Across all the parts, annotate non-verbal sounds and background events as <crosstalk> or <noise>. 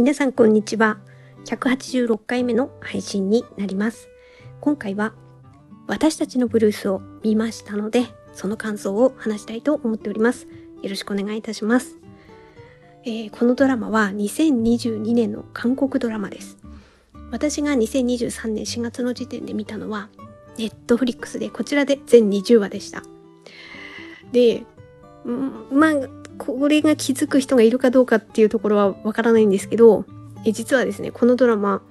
皆さんこんにちは。186回目の配信になります。今回は私たちのブルースを見ましたので、その感想を話したいと思っております。よろしくお願いいたします。えー、このドラマは2022年の韓国ドラマです。私が2023年4月の時点で見たのは、ネットフリックスでこちらで全20話でした。で、まあ、これが気づく人がいるかどうかっていうところはわからないんですけど、え実はですね、このドラマ、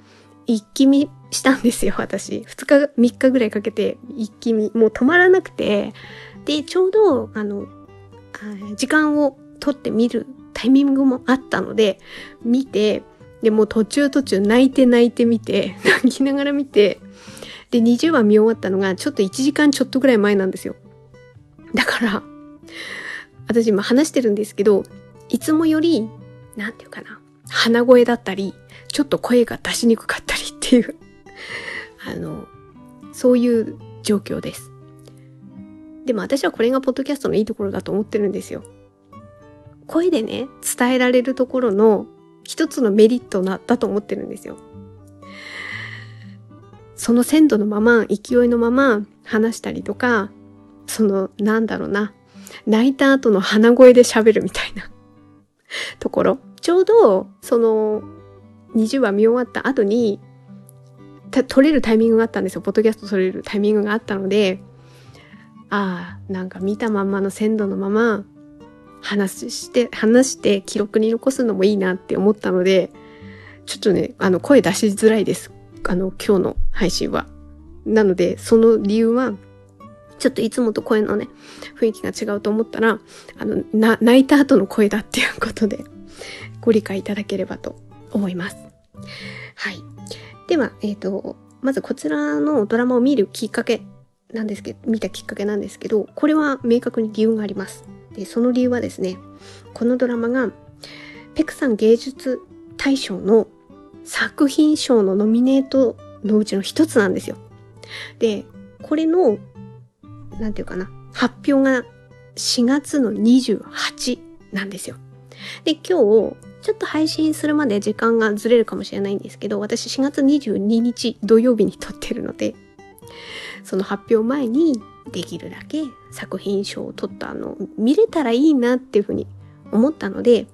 一気見したんですよ、私。2日、3日ぐらいかけて一気見。もう止まらなくて、で、ちょうど、あの、あ時間を取って見るタイミングもあったので、見て、で、もう途中途中泣いて泣いて見て、<laughs> 泣きながら見て、で、20話見終わったのがちょっと1時間ちょっとぐらい前なんですよ。だから、私今話してるんですけど、いつもより、なんていうかな、鼻声だったり、ちょっと声が出しにくかったりっていう <laughs> あの、そういう状況です。でも私はこれがポッドキャストのいいところだと思ってるんですよ。声でね、伝えられるところの一つのメリットな、だと思ってるんですよ。その鮮度のまま、勢いのまま話したりとか、その、なんだろうな、泣いた後の鼻声で喋るみたいなところ。ちょうど、その、20話見終わった後に、撮れるタイミングがあったんですよ。ポッドキャスト撮れるタイミングがあったので、ああ、なんか見たまんまの鮮度のまま、話して、話して記録に残すのもいいなって思ったので、ちょっとね、あの、声出しづらいです。あの、今日の配信は。なので、その理由は、ちょっといつもと声のね、雰囲気が違うと思ったら、あの、な、泣いた後の声だっていうことで、ご理解いただければと思います。はい。では、えっ、ー、と、まずこちらのドラマを見るきっかけなんですけど、見たきっかけなんですけど、これは明確に理由があります。で、その理由はですね、このドラマが、ペクさん芸術大賞の作品賞のノミネートのうちの一つなんですよ。で、これのなんていうかな、発表が4月の28なんですよ。で、今日、ちょっと配信するまで時間がずれるかもしれないんですけど、私4月22日土曜日に撮ってるので、その発表前にできるだけ作品賞を取ったのを見れたらいいなっていうふうに思ったので、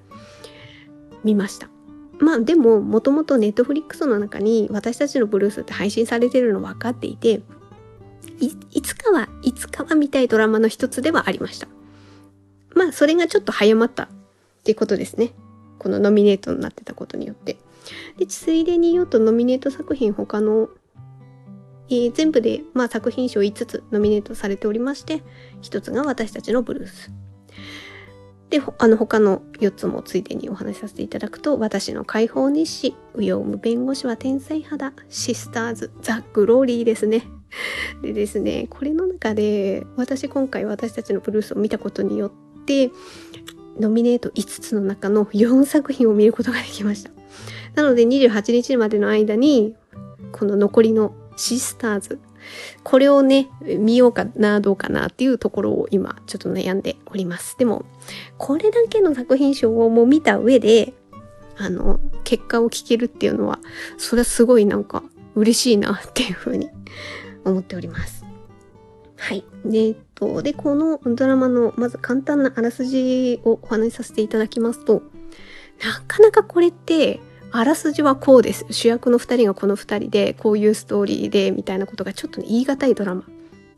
見ました。まあでも、もともとネットフリックスの中に私たちのブルースって配信されてるの分かっていて、いいつかはいつかは見たいドラマの一つではありました。まあ、それがちょっと早まったっていうことですね。このノミネートになってたことによって。で、ついでに言うとノミネート作品他の、えー、全部で、まあ、作品賞5つノミネートされておりまして、1つが私たちのブルース。で、あの他の4つもついでにお話しさせていただくと、私の解放日誌、ウヨウム弁護士は天才肌、シスターズ、ザ・グローリーですね。<laughs> でですね、これの中で、私今回私たちのブルースを見たことによって、ノミネート5つの中の4作品を見ることができました。なので28日までの間に、この残りのシスターズ、これをね、見ようかな、どうかなっていうところを今ちょっと悩んでおります。でも、これだけの作品賞をもう見た上で、あの、結果を聞けるっていうのは、それはすごいなんか嬉しいなっていうふうに思っております。はい。で、えっと、で、このドラマの、まず簡単なあらすじをお話しさせていただきますと、なかなかこれって、あらすじはこうです。主役の二人がこの二人で、こういうストーリーで、みたいなことがちょっと、言い難いドラマ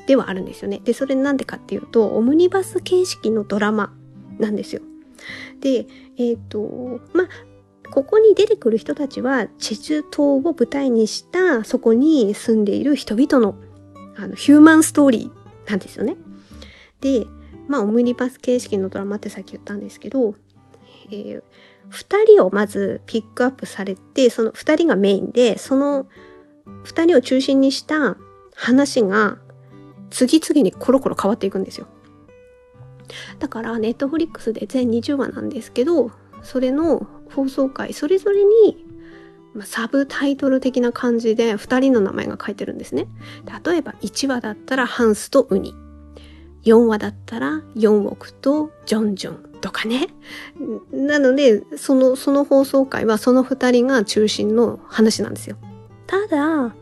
ではあるんですよね。で、それなんでかっていうと、オムニバス形式のドラマなんですよ。で、えっ、ー、と、まあ、ここに出てくる人たちは、チェジュ島を舞台にした、そこに住んでいる人々の、あの、ヒューマンストーリーなんですよね。で、まあ、オムニバス形式のドラマってさっき言ったんですけど、えー、二人をまずピックアップされて、その二人がメインで、その二人を中心にした話が次々にコロコロ変わっていくんですよ。だから、ネットフリックスで全20話なんですけど、それの放送回それぞれに、サブタイトル的な感じで2人の名前が書いてるんですね。例えば1話だったらハンスとウニ。4話だったら4億とジョンジョン。とかね。なので、その、その放送回はその二人が中心の話なんですよ。ただ、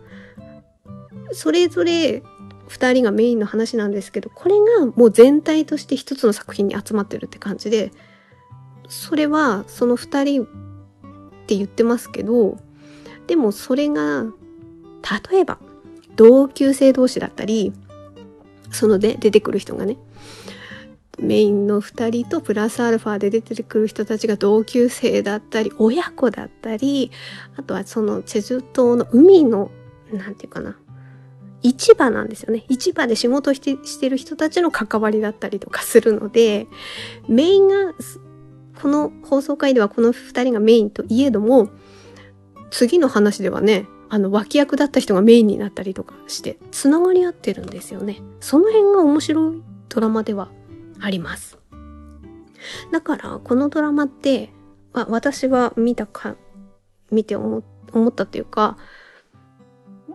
それぞれ二人がメインの話なんですけど、これがもう全体として一つの作品に集まってるって感じで、それはその二人って言ってますけど、でもそれが、例えば、同級生同士だったり、そので出てくる人がね、メインの2人とプラスアルファで出てくる人たちが同級生だったり、親子だったり、あとはそのチェジュ島の海の、なんていうかな、市場なんですよね。市場で仕事してしてる人たちの関わりだったりとかするので、メインが、この放送回ではこの2人がメインといえども、次の話ではね、あの脇役だった人がメインになったりとかして、つながり合ってるんですよね。その辺が面白いドラマではあります。だからこのドラマって、あ私は見たか、見て思ったっていうか、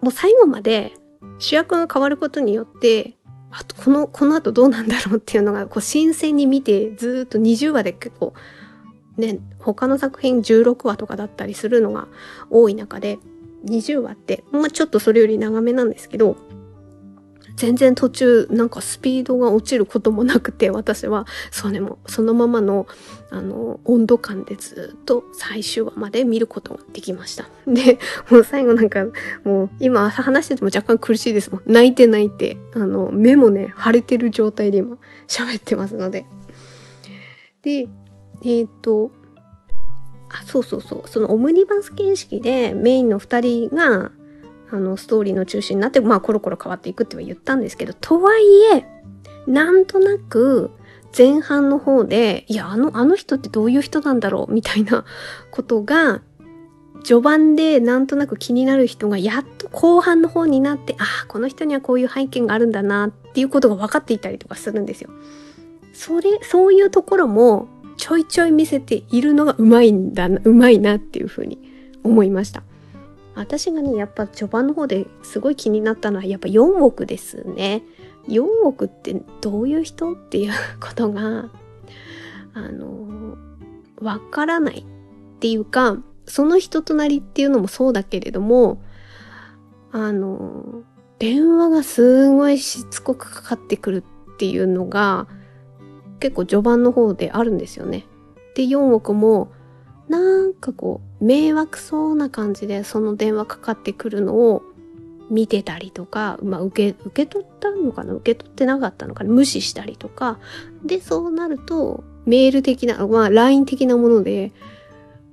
もう最後まで主役が変わることによって、あとこの、この後どうなんだろうっていうのが、こう新鮮に見て、ずっと20話で結構、ね、他の作品16話とかだったりするのが多い中で、20話って、まあちょっとそれより長めなんですけど、全然途中なんかスピードが落ちることもなくて私はそうねもそのままのあの温度感でずっと最終話まで見ることができました。で、もう最後なんかもう今話してても若干苦しいですもん。泣いて泣いて、あの目もね腫れてる状態で今喋ってますので。で、えっ、と、あ、そうそうそう。そのオムニバス形式でメインの2人があの、ストーリーの中心になって、まあ、コロコロ変わっていくっては言ったんですけど、とはいえ、なんとなく、前半の方で、いや、あの、あの人ってどういう人なんだろうみたいな <laughs> ことが、序盤でなんとなく気になる人がやっと後半の方になって、ああ、この人にはこういう背景があるんだなっていうことが分かっていたりとかするんですよ。それ、そういうところもちょいちょい見せているのがうまいんだな、うまいなっていうふうに思いました。私がね、やっぱ序盤の方ですごい気になったのはやっぱ4億ですね。4億ってどういう人っていうことが、あの、わからないっていうか、その人となりっていうのもそうだけれども、あの、電話がすごいしつこくかかってくるっていうのが結構序盤の方であるんですよね。で、4億もなんかこう迷惑そうな感じでその電話かかってくるのを見てたりとか、まあ、受け、受け取ったのかな？受け取ってなかったのかな？無視したりとか。で、そうなると、メール的な、まあ、LINE 的なもので、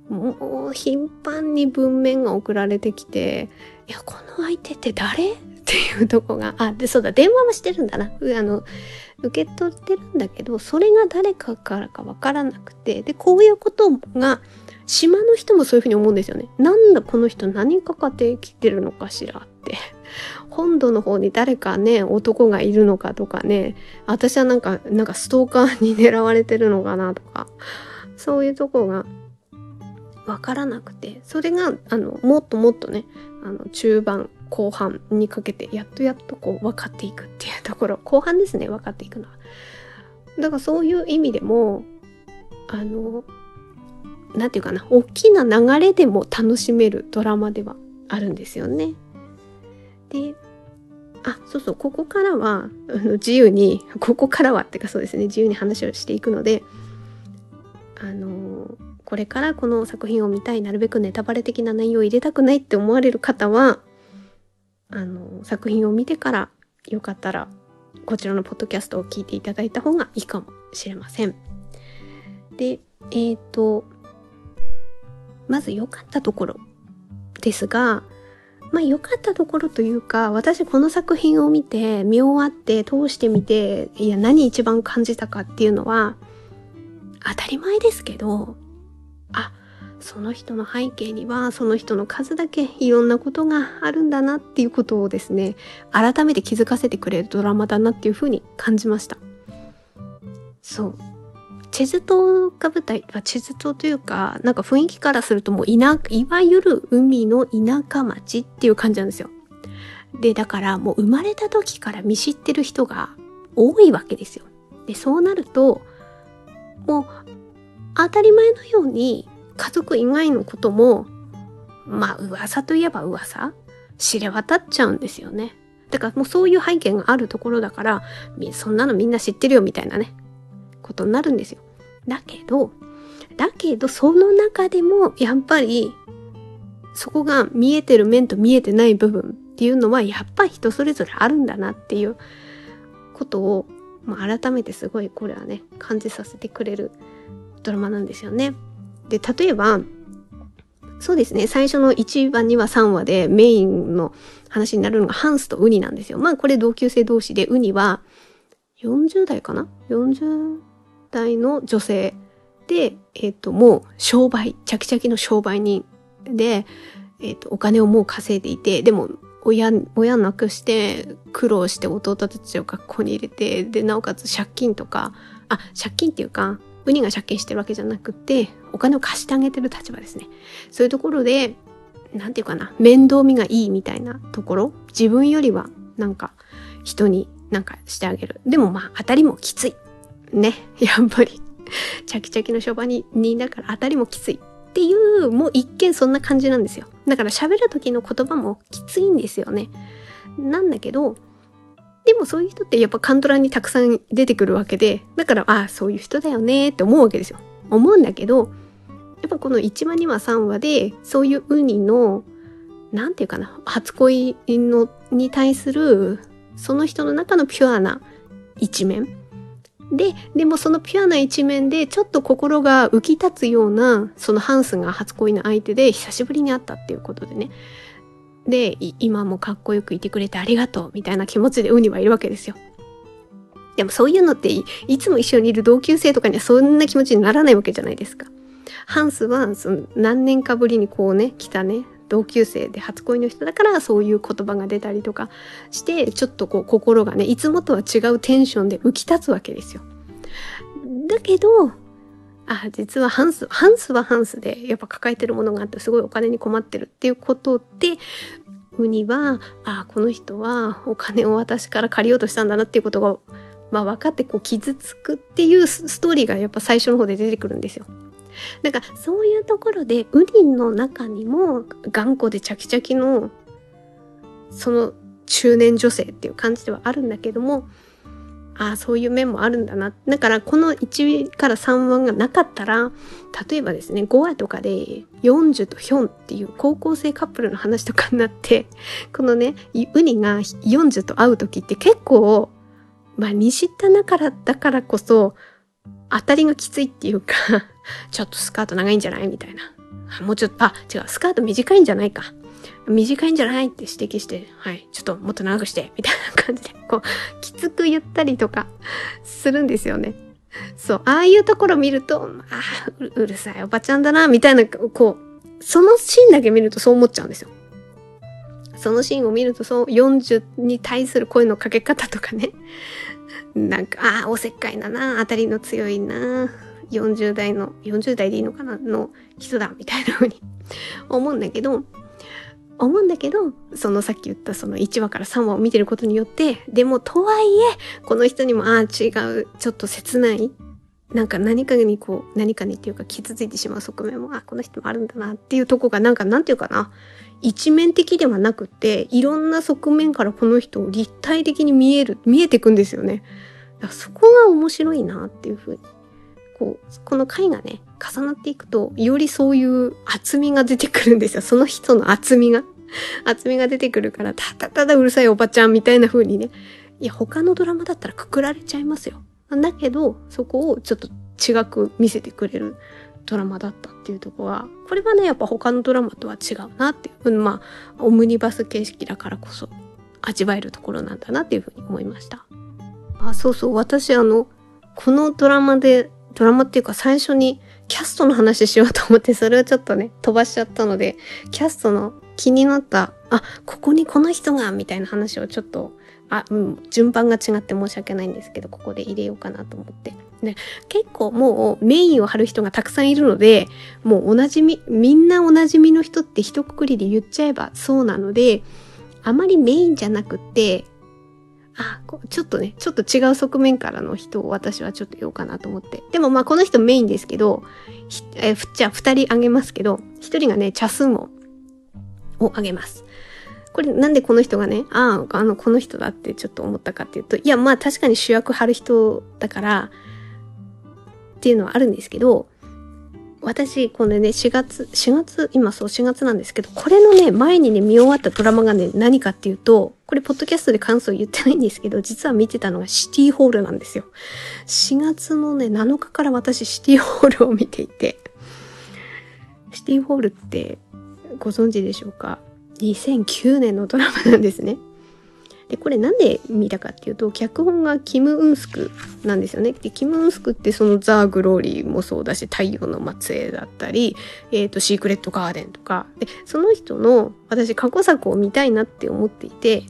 もう頻繁に文面が送られてきて、いや、この相手って誰？っていうとこが、あ、で、そうだ、電話はしてるんだな。あの、受け取ってるんだけど、それが誰かからかわからなくて、で、こういうことが、島の人もそういうふうに思うんですよね。なんだこの人何かかってきてるのかしらって。<laughs> 本土の方に誰かね、男がいるのかとかね、私はなんか、なんかストーカーに狙われてるのかなとか、そういうとこがわからなくて、それが、あの、もっともっとね、あの、中盤、後半にかけて、やっとやっとこう分かっていくっていうところ、後半ですね、分かっていくのは。だからそういう意味でも、あの、なんていうかな、大きな流れでも楽しめるドラマではあるんですよね。で、あ、そうそう、ここからは、自由に、ここからはってかそうですね、自由に話をしていくので、あのこれからこの作品を見たい、なるべくネタバレ的な内容を入れたくないって思われる方は、あの作品を見てからよかったら、こちらのポッドキャストを聞いていただいた方がいいかもしれません。で、えっ、ー、と、まず良かったところですが、まあ良かったところというか、私この作品を見て、見終わって通してみて、いや何一番感じたかっていうのは、当たり前ですけど、あ、その人の背景にはその人の数だけいろんなことがあるんだなっていうことをですね、改めて気づかせてくれるドラマだなっていうふうに感じました。そう。チェズ島が舞台、チェズ島というか、なんか雰囲気からするともういな、いわゆる海の田舎町っていう感じなんですよ。で、だからもう生まれた時から見知ってる人が多いわけですよ。で、そうなると、もう当たり前のように家族以外のことも、まあ噂といえば噂、知れ渡っちゃうんですよね。だからもうそういう背景があるところだから、そんなのみんな知ってるよみたいなね、ことになるんですよ。だけど、だけどその中でもやっぱりそこが見えてる面と見えてない部分っていうのはやっぱり人それぞれあるんだなっていうことを、まあ、改めてすごいこれはね感じさせてくれるドラマなんですよね。で例えばそうですね最初の1話2話3話でメインの話になるのがハンスとウニなんですよ。まあこれ同級生同士でウニは40代かな ?40 代の女性で、えっ、ー、ともう商売、チャキチャキの商売人で、えっ、ー、とお金をもう稼いでいて、でも親、親なくして苦労して弟たちを学校に入れて、で、なおかつ借金とか、あ、借金っていうか、ウニが借金してるわけじゃなくて、お金を貸してあげてる立場ですね。そういうところで、なんていうかな、面倒見がいいみたいなところ、自分よりはなんか人になんかしてあげる。でもまあ当たりもきつい。ね、<laughs> やっぱり。チャキチャキの商売人だから当たりもきつい。っていう、もう一見そんな感じなんですよ。だから喋る時の言葉もきついんですよね。なんだけど、でもそういう人ってやっぱカントラにたくさん出てくるわけで、だから、ああ、そういう人だよねって思うわけですよ。思うんだけど、やっぱこの1話2話3話で、そういうウニの、なんていうかな、初恋の、に対する、その人の中のピュアな一面で、でもそのピュアな一面でちょっと心が浮き立つような、そのハンスが初恋の相手で久しぶりに会ったっていうことでね。で、今もかっこよくいてくれてありがとうみたいな気持ちでウニはいるわけですよ。でもそういうのっていつも一緒にいる同級生とかにはそんな気持ちにならないわけじゃないですか。ハンスはその何年かぶりにこうね、来たね、同級生で初恋の人だからそういう言葉が出たりとかしてちょっとこう心がねいつもとは違うテンションで浮き立つわけですよ。だけどあ実はハンスハンスはハンスでやっぱ抱えてるものがあってすごいお金に困ってるっていうことでウニはあこの人はお金を私から借りようとしたんだなっていうことが、まあ、分かってこう傷つくっていうストーリーがやっぱ最初の方で出てくるんですよ。なんかそういうところでウリンの中にも頑固でチャキチャキのその中年女性っていう感じではあるんだけどもああそういう面もあるんだな。だからこの1から3話がなかったら例えばですね5話とかでヨンジュとヒョンっていう高校生カップルの話とかになってこのねウニがヨンジュと会う時って結構まあ見知ったなからだからこそ当たりがきついっていうかちょっとスカート長いんじゃない？みたいな。もうちょっと、あ、違う、スカート短いんじゃないか。短いんじゃないって指摘して、はい、ちょっともっと長くして、みたいな感じで、こう、きつく言ったりとかするんですよね。そう、ああいうところ見ると、ああ、うるさいおばちゃんだな、みたいな、こう、そのシーンだけ見るとそう思っちゃうんですよ。そのシーンを見ると、そう、40に対する声のかけ方とかね。なんか、ああ、おせっかいだな、当たりの強いな、40代の、40代でいいのかなの人だみたいな風に <laughs> 思うんだけど、思うんだけど、そのさっき言ったその1話から3話を見てることによって、でもとはいえ、この人にも、ああ、違う、ちょっと切ない、なんか何かにこう、何かにっていうか傷ついてしまう側面も、あ、この人もあるんだなっていうとこがなんか、なんていうかな、一面的ではなくて、いろんな側面からこの人を立体的に見える、見えてくんですよね。だからそこが面白いなっていうふうにこう、この回がね、重なっていくと、よりそういう厚みが出てくるんですよ。その人の厚みが。<laughs> 厚みが出てくるから、ただただうるさいおばちゃんみたいな風にね。いや、他のドラマだったらくくられちゃいますよ。だけど、そこをちょっと違く見せてくれるドラマだったっていうとこは、これはね、やっぱ他のドラマとは違うなっていう。まあ、オムニバス形式だからこそ味わえるところなんだなっていうふうに思いました。あ、そうそう、私あの、このドラマでドラマっていうか最初にキャストの話しようと思ってそれをちょっとね、飛ばしちゃったので、キャストの気になった、あ、ここにこの人が、みたいな話をちょっと、あ、うん、順番が違って申し訳ないんですけど、ここで入れようかなと思って。で、結構もうメインを張る人がたくさんいるので、もうおなじみ、みんなおなじみの人って一括りで言っちゃえばそうなので、あまりメインじゃなくて、あ、ちょっとね、ちょっと違う側面からの人を私はちょっと言おうかなと思って。でもまあこの人メインですけど、えじゃあ二人あげますけど、一人がね、チャスンゴをあげます。これなんでこの人がね、ああ、あの、この人だってちょっと思ったかっていうと、いやまあ確かに主役張る人だから、っていうのはあるんですけど、私、これね、4月、4月、今そう4月なんですけど、これのね、前にね、見終わったドラマがね、何かっていうと、これ、ポッドキャストで感想言ってないんですけど、実は見てたのがシティホールなんですよ。4月のね、7日から私、シティホールを見ていて、シティホールってご存知でしょうか ?2009 年のドラマなんですね。で、これなんで見たかっていうと、脚本がキム・ウンスクなんですよね。で、キム・ウンスクってそのザ・グローリーもそうだし、太陽の末裔だったり、えっ、ー、と、シークレット・ガーデンとか、で、その人の私過去作を見たいなって思っていて、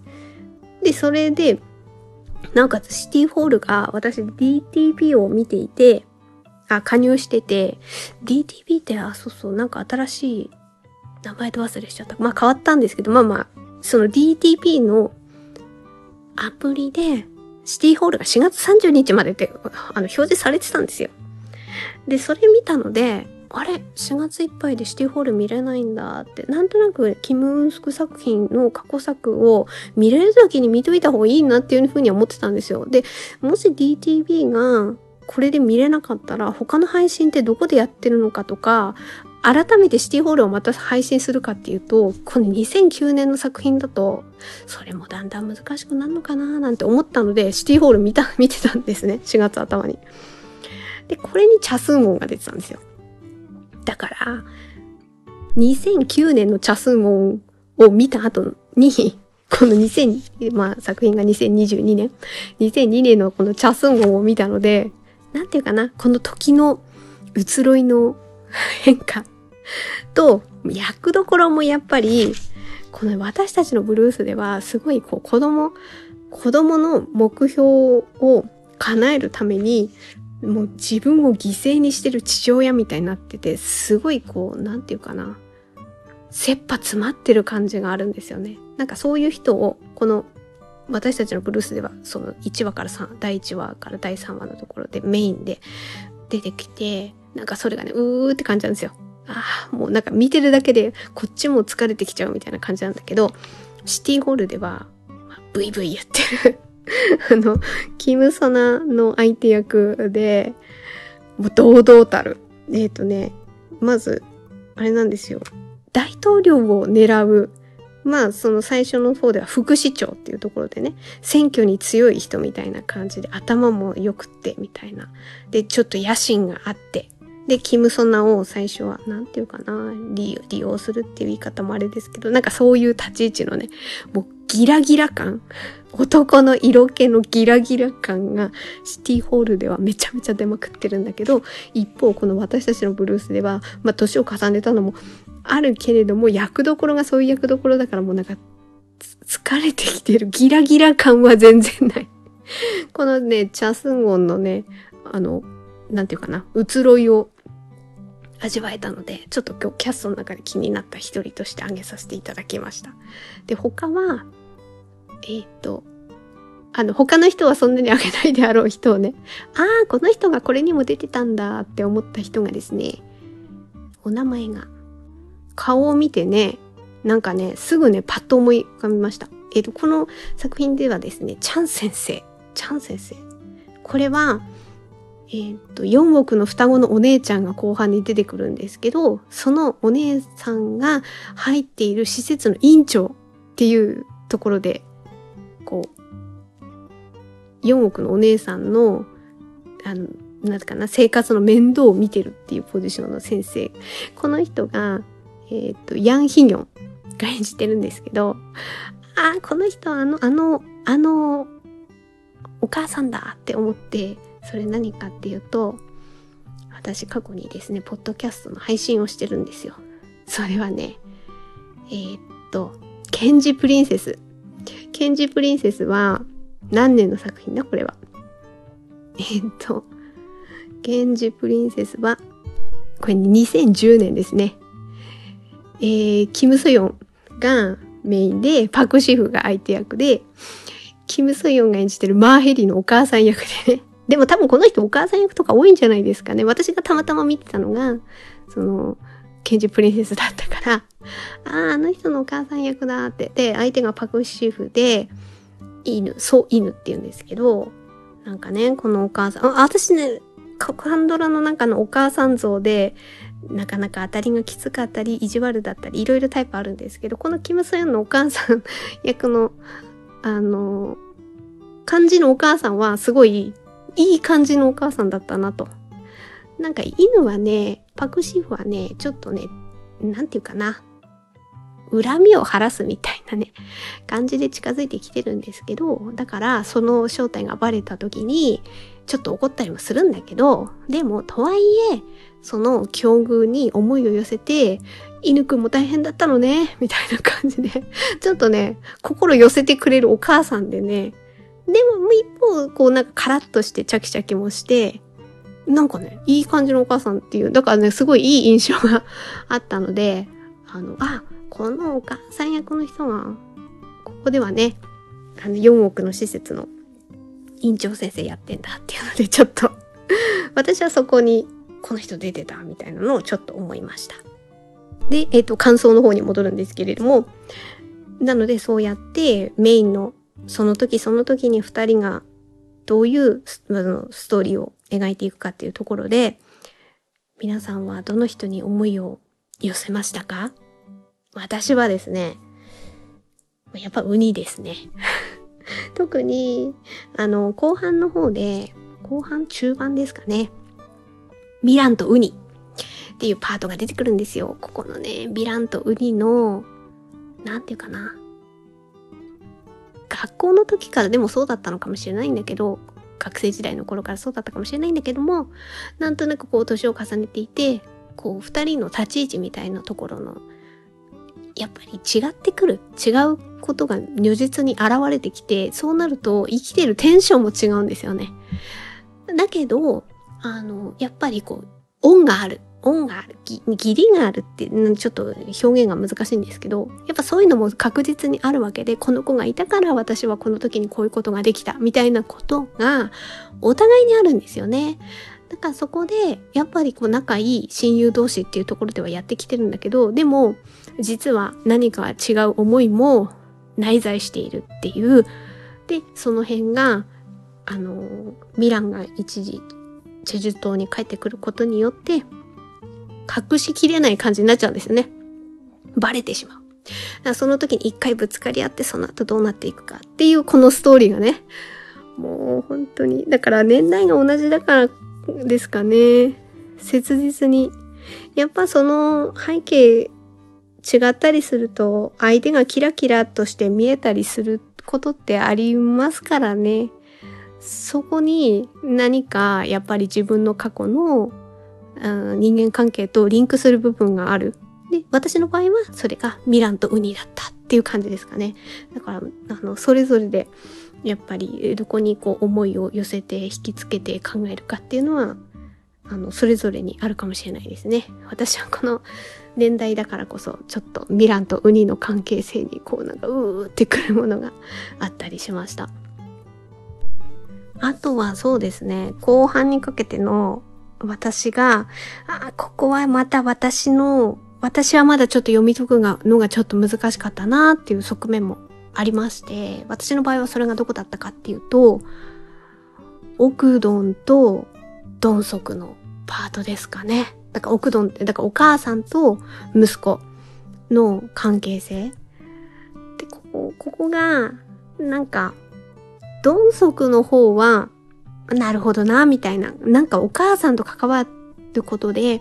で、それで、なおかつシティホールが私 DTP を見ていて、あ、加入してて、DTP って、あ、そうそう、なんか新しい名前と忘れしちゃった。まあ変わったんですけど、まあまあ、その DTP のアプリで、シティホールが4月30日までってあの表示されてたんですよ。で、それ見たので、あれ ?4 月いっぱいでシティホール見れないんだって、なんとなくキム・ウンスク作品の過去作を見れる時に見といた方がいいなっていうふうに思ってたんですよ。で、もし DTV がこれで見れなかったら他の配信ってどこでやってるのかとか、改めてシティホールをまた配信するかっていうと、この2009年の作品だと、それもだんだん難しくなるのかななんて思ったので、シティホール見た、<laughs> 見てたんですね。4月頭に。で、これにチャスン音が出てたんですよ。だから、2009年のチャスン音を見た後に、この2000、まあ作品が2022年、2002年のこのチャスン音を見たので、なんていうかな、この時の移ろいの変化と、役どころもやっぱり、この私たちのブルースでは、すごいこう子供、子供の目標を叶えるために、もう自分を犠牲にしてる父親みたいになってて、すごいこう、なんていうかな。切羽詰まってる感じがあるんですよね。なんかそういう人を、この私たちのブルースでは、その1話から3、第1話から第3話のところでメインで出てきて、なんかそれがね、うーって感じなんですよ。ああ、もうなんか見てるだけでこっちも疲れてきちゃうみたいな感じなんだけど、シティホールでは、まあ、ブイブイ言ってる <laughs> あの、キム・ソナの相手役で、もう堂々たる。えっ、ー、とね、まず、あれなんですよ。大統領を狙うまあその最初の方では副市長っていうところでね選挙に強い人みたいな感じで頭も良くってみたいな。でちょっと野心があって。でキム・ソナを最初は何て言うかな利用するっていう言い方もあれですけどなんかそういう立ち位置のねもうギラギラ感。男の色気のギラギラ感がシティホールではめちゃめちゃ出まくってるんだけど一方この私たちのブルースではまあ年を重ねたのもあるけれども、役どころがそういう役どころだからもうなんか、疲れてきてるギラギラ感は全然ない <laughs> このね、チャスンゴンのね、あの、なんていうかな、移ろいを味わえたので、ちょっと今日キャストの中で気になった一人として挙げさせていただきました。で、他は、えっ、と、あの、他の人はそんなにあげないであろう人をね、ああ、この人がこれにも出てたんだって思った人がですね、お名前が顔を見てね、なんかね、すぐね、パッと思い浮かびました。えっ、ー、と、この作品ではですね、チャン先生。チャン先生。これは、えっ、ー、と、4億の双子のお姉ちゃんが後半に出てくるんですけど、そのお姉さんが入っている施設の院長っていうところで、こう、4億のお姉さんの、あの、なんかな、生活の面倒を見てるっていうポジションの先生。この人が、えっ、ー、と、ヤン・ヒニョンが演じてるんですけど、ああ、この人あの、あの、あの、お母さんだって思って、それ何かっていうと、私過去にですね、ポッドキャストの配信をしてるんですよ。それはね、えー、っと、ケンジプリンセス。ケンジプリンセスは何年の作品だ？これは。えー、っと、ケンジプリンセスは、これ2010年ですね。えー、キム・ソヨンがメインで、パク・シフが相手役で、キム・ソヨンが演じてるマーヘリのお母さん役でね。<laughs> でも多分この人お母さん役とか多いんじゃないですかね。私がたまたま見てたのが、その、ケンジプリンセスだったから、ああ、あの人のお母さん役だって。で、相手がパクシフで、犬、そう犬って言うんですけど、なんかね、このお母さん、あ私ね、カンドラの中のお母さん像で、なかなか当たりがきつかったり、意地悪だったり、いろいろタイプあるんですけど、このキム・ソヨンのお母さん役の、あの、感じのお母さんはすごいいい感じのお母さんだったなと。なんか犬はね、パクシーフはね、ちょっとね、なんていうかな。恨みを晴らすみたいなね、感じで近づいてきてるんですけど、だからその正体がバレた時に、ちょっと怒ったりもするんだけど、でも、とはいえ、その境遇に思いを寄せて、犬くんも大変だったのね、みたいな感じで、ちょっとね、心寄せてくれるお母さんでね、でも一方、こうなんかカラッとしてチャキチャキもして、なんかね、いい感じのお母さんっていう、だからね、すごいいい印象があったので、あの、あ、このお母さん役の人が、ここではね、あの、4億の施設の院長先生やってんだっていうので、ちょっと私はそこに、この人出てたみたいなのをちょっと思いました。で、えっ、ー、と、感想の方に戻るんですけれども、なのでそうやってメインのその時その時に二人がどういうストーリーを描いていくかっていうところで、皆さんはどの人に思いを寄せましたか？私はですね、やっぱウニですね。<laughs> 特に、あの、後半の方で、後半中盤ですかね。ヴィランとウニっていうパートが出てくるんですよ。ここのね、ヴィランとウニの、なんていうかな。学校の時からでもそうだったのかもしれないんだけど、学生時代の頃からそうだったかもしれないんだけども、なんとなくこう年を重ねていて、こう二人の立ち位置みたいなところの、やっぱり違ってくる。違うことが如実に現れてきて、そうなると生きてるテンションも違うんですよね。だけど、あの、やっぱりこう、恩がある。恩がある。義理があるって、ちょっと表現が難しいんですけど、やっぱそういうのも確実にあるわけで、この子がいたから私はこの時にこういうことができた、みたいなことが、お互いにあるんですよね。だからそこで、やっぱりこう仲いい親友同士っていうところではやってきてるんだけど、でも、実は何か違う思いも内在しているっていう。で、その辺が、あの、ミランが一時、チェジュ島に帰ってくることによって、隠しきれない感じになっちゃうんですよね。バレてしまう。その時に一回ぶつかり合ってその後どうなっていくかっていうこのストーリーがね、もう本当に、だから年代が同じだからですかね。切実に。やっぱその背景違ったりすると相手がキラキラとして見えたりすることってありますからね。そこに何かやっぱり自分の過去の人間関係とリンクする部分がある。で、私の場合はそれがミランとウニだったっていう感じですかね。だから、あの、それぞれで、やっぱりどこにこう思いを寄せて引きつけて考えるかっていうのは、あの、それぞれにあるかもしれないですね。私はこの年代だからこそ、ちょっとミランとウニの関係性にこうなんかうーってくるものがあったりしました。あとはそうですね、後半にかけての私が、あ、ここはまた私の、私はまだちょっと読み解くのがちょっと難しかったなっていう側面もありまして、私の場合はそれがどこだったかっていうと、奥ドンとドンソクのパートですかね。だから奥ドンって、だからお母さんと息子の関係性。で、ここ、ここが、なんか、ドンソクの方は、なるほどな、みたいな。なんかお母さんと関わることで、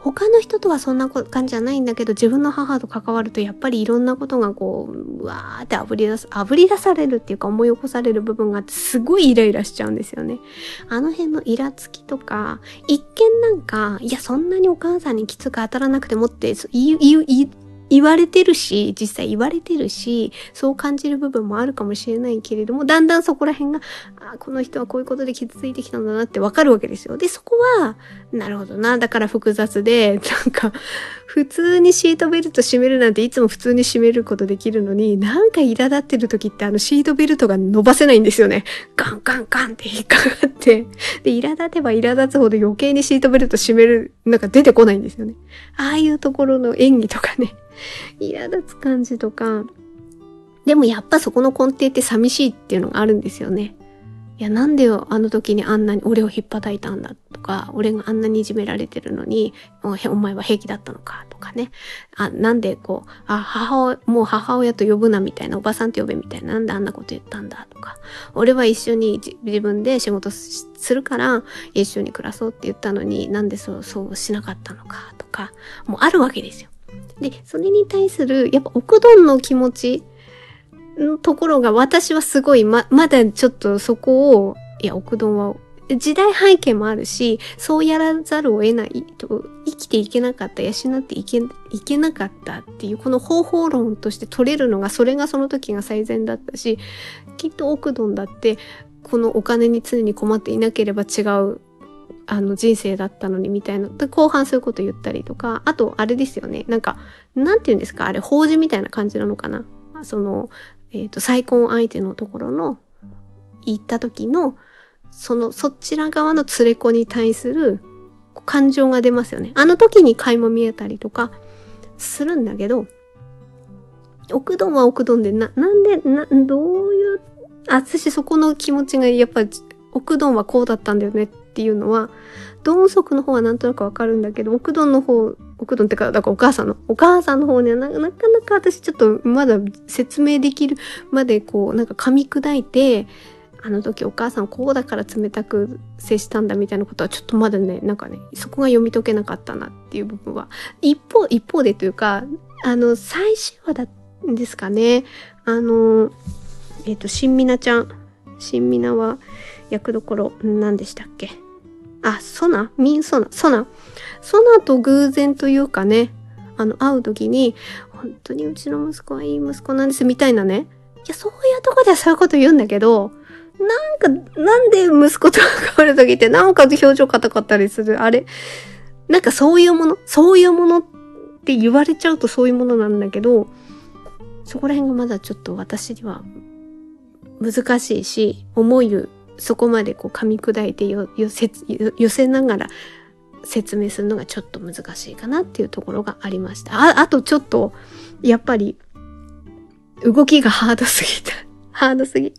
他の人とはそんな感じじゃないんだけど、自分の母と関わるとやっぱりいろんなことがこう、うわーって炙り出す、炙り出されるっていうか思い起こされる部分があって、すごいイライラしちゃうんですよね。あの辺のイラつきとか、一見なんか、いや、そんなにお母さんにきつく当たらなくてもって言う、言う、言われてるし、実際言われてるし、そう感じる部分もあるかもしれないけれども、だんだんそこら辺が、あこの人はこういうことで傷ついてきたんだなってわかるわけですよ。で、そこは、なるほどな、だから複雑で、なんか、普通にシートベルト締めるなんていつも普通に締めることできるのに、なんか苛立ってる時ってあのシートベルトが伸ばせないんですよね。ガンガンガンって引っかかって。で、苛立てば苛立つほど余計にシートベルト締める、なんか出てこないんですよね。ああいうところの演技とかね。<laughs> 苛立つ感じとか、でもやっぱそこの根底って寂しいっていうのがあるんですよね。いや、なんでよ、あの時にあんなに俺を引っ叩いたんだとか、俺があんなにいじめられてるのに、お前は平気だったのかとかね。あ、なんでこう、あ、母親、もう母親と呼ぶなみたいな、おばさんと呼べみたいな、なんであんなこと言ったんだとか、俺は一緒に自分で仕事するから、一緒に暮らそうって言ったのに、なんでそう、そうしなかったのかとか、もうあるわけですよ。で、それに対する、やっぱ奥どんの気持ちのところが私はすごい、ま、まだちょっとそこを、いや、奥どんは、時代背景もあるし、そうやらざるを得ないと、生きていけなかった、養っていけ、いけなかったっていう、この方法論として取れるのが、それがその時が最善だったし、きっと奥どんだって、このお金に常に困っていなければ違うあの人生だったのにみたいな。で、後半そういうこと言ったりとか、あと、あれですよね。なんか、なんて言うんですか？あれ、法事みたいな感じなのかな？その、えっ、ー、と、再婚相手のところの、行った時の、その、そちら側の連れ子に対する感情が出ますよね。あの時に垣も見えたりとか、するんだけど、奥どんは奥どんで、な、なんで、な、どういう、あ私そこの気持ちがやっぱ、奥どんはこうだったんだよねっていうのは、ドンソクの方はなんとなくわかるんだけど、奥ドンの方、奥ドンってか、だからお母さんの、お母さんの方にはなかなか私ちょっとまだ説明できるまでこう、なんか噛み砕いて、あの時お母さんこうだから冷たく接したんだみたいなことはちょっとまだね、なんかね、そこが読み解けなかったなっていう部分は。一方、一方でというか、あの、最終話だんですかね。あの、えっ、ー、と、新みなちゃん。新みなは役どころ、何でしたっけあ、ソナ？ミンソナ？ソナ？ソナと偶然というかね、あの、会う時に、本当にうちの息子はいい息子なんですみたいなね。いや、そういうとこではそういうこと言うんだけど、なんか、なんで息子と関わる時ってなんか表情硬かったりする？あれ？なんかそういうもの？そういうものって言われちゃうとそういうものなんだけど、そこら辺がまだちょっと私には難しいし、思いそこまでこう噛み砕いて寄せながら説明するのがちょっと難しいかなっていうところがありました。ああとちょっと、やっぱり、動きがハードすぎた。<laughs> ハードすぎ。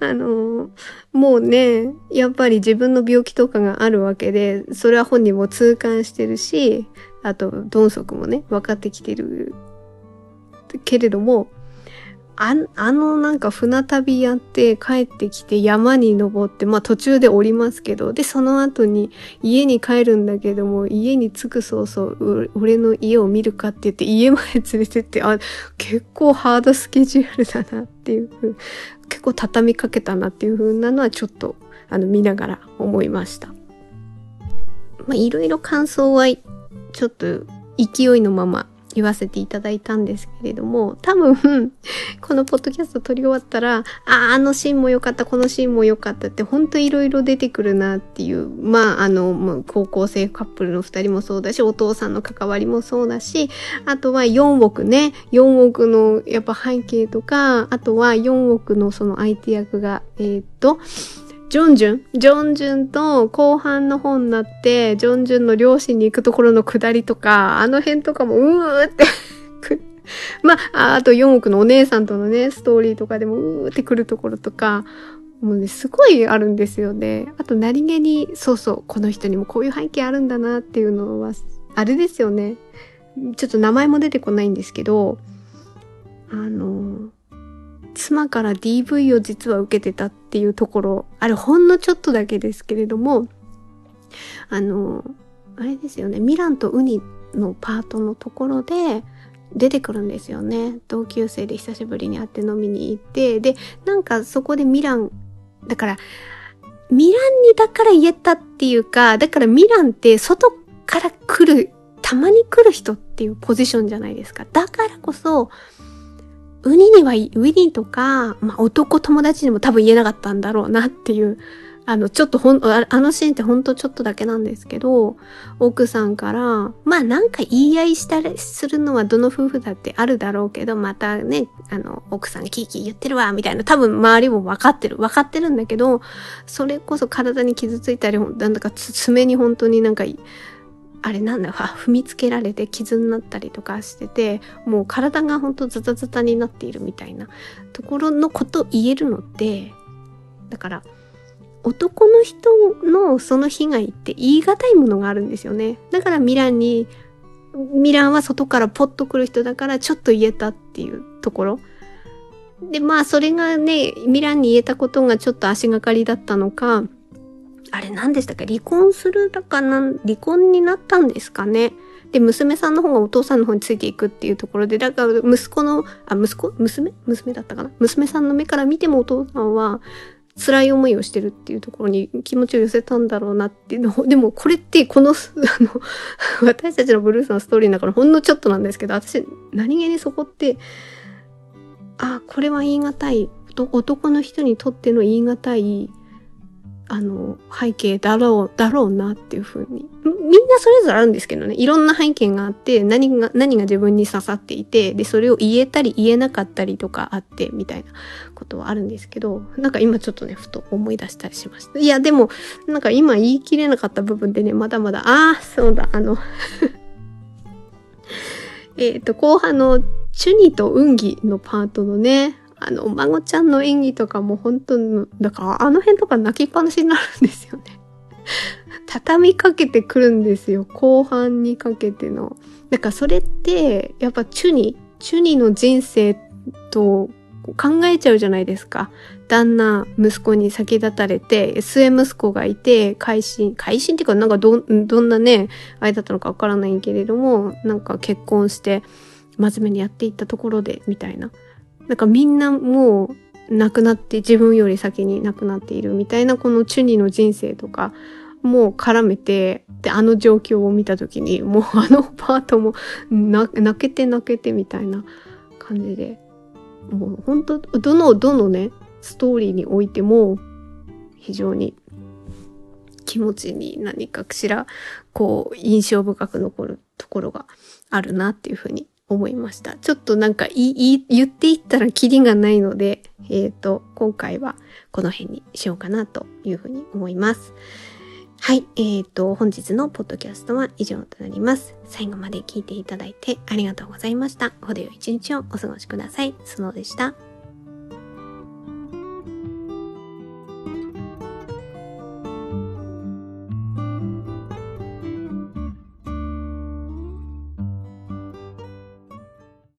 あのー、もうね、やっぱり自分の病気とかがあるわけで、それは本人も痛感してるし、あと、鈍足もね、分かってきてるけれども、ああのなんか船旅やって帰ってきて山に登って、まあ途中で降りますけど、で、その後に家に帰るんだけども、家に着く早々、俺の家を見るかって言って家まで連れてって、あ、結構ハードスケジュールだなっていうふう、結構畳みかけたなっていうふうなのはちょっと、あの、見ながら思いました。まあいろいろ感想は、ちょっと勢いのまま言わせていただいたんですけれども、多分、<laughs> このポッドキャスト撮り終わったら、ああ、あのシーンも良かった、このシーンも良かったって、ほんといろいろ出てくるなっていう、まあ、あの、高校生カップルの二人もそうだし、お父さんの関わりもそうだし、あとは4億ね、4億のやっぱ背景とか、あとは4億のその相手役が、えー、っと、ジョンジュン？ジョンジュンと後半の方になって、ジョンジュンの両親に行くところの下りとか、あの辺とかも、うーってまあ、あと4億のお姉さんとのね、ストーリーとかでも、うーってくるところとか、もうね、すごいあるんですよね。あと何気に、そうそう、この人にもこういう背景あるんだなっていうのは、あれですよね。ちょっと名前も出てこないんですけど、あの、妻から DV を実は受けてたっていうところ、あれほんのちょっとだけですけれども、あの、あれですよね、ミランとウニのパートのところで出てくるんですよね。同級生で久しぶりに会って飲みに行って、で、なんかそこでミラン、だから、ミランにだから言えたっていうか、だからミランって外から来るたまに来る人っていうポジションじゃないですか。だからこそ、ウニには、ウニとか、まあ、男友達にも多分言えなかったんだろうなっていうあの、ちょっとほん、あのシーンってほんとちょっとだけなんですけど、奥さんから、まあなんか言い合いしたりするのはどの夫婦だってあるだろうけど、またね、あの、奥さんキーキー言ってるわ、みたいな、多分周りも分かってる、分かってるんだけど、それこそ体に傷ついたり、なんだか爪に本当になんか、あれなんだよ、踏みつけられて傷になったりとかしてて、もう体が本当ズタズタになっているみたいなところのこと言えるのって、だから、男の人のその被害って言い難いものがあるんですよね。だからミランに、ミランは外からポッと来る人だからちょっと言えたっていうところ。で、まあそれがね、ミランに言えたことがちょっと足がかりだったのか、あれ何でしたか離婚するだかな離婚になったんですかね？で、娘さんの方がお父さんの方についていくっていうところで、だから息子の、あ、息子？娘？娘だったかな？娘さんの目から見てもお父さんは、辛い思いをしてるっていうところに気持ちを寄せたんだろうなっていうの <laughs> でもこれってこの <laughs> あの私たちのブルースのストーリーの中のほんのちょっとなんですけど私何気にそこってあこれは言い難い。男の人にとっての言い難いあの、背景だろう、だろうなっていうふうに。みんなそれぞれあるんですけどね。いろんな背景があって、何が、何が自分に刺さっていて、で、それを言えたり言えなかったりとかあって、みたいなことはあるんですけど、なんか今ちょっとね、ふと思い出したりしました。いや、でも、なんか今言い切れなかった部分でね、まだまだ、ああ、そうだ、あの <laughs> えっと、後半のチュニと運ギのパートのね、あの、お孫ちゃんの演技とかも本当に、だからあの辺とか泣きっぱなしになるんですよね。<laughs> 畳みかけてくるんですよ。後半にかけての。だからそれって、やっぱチュニ、チュニの人生と考えちゃうじゃないですか。旦那、息子に先立たれて、末息子がいて、改心、改心っていうかなんかど、どんなね、あれだったのかわからないけれども、なんか結婚して、真面目にやっていったところで、みたいな。なんかみんなもう亡くなって自分より先に亡くなっているみたいなこのチュニの人生とかもう絡めてであの状況を見た時にもうあのパートも泣けて泣けてみたいな感じでもう本当どのどのねストーリーにおいても非常に気持ちに何かしらこう印象深く残るところがあるなっていうふうに思いました。ちょっとなんか言言っていったらキリがないので、えっ、ー、と、今回はこの辺にしようかなというふうに思います。はい。え、ー、と、本日のポッドキャストは以上となります。最後まで聞いていただいてありがとうございました。ほどよい一日をお過ごしください。スノーでした。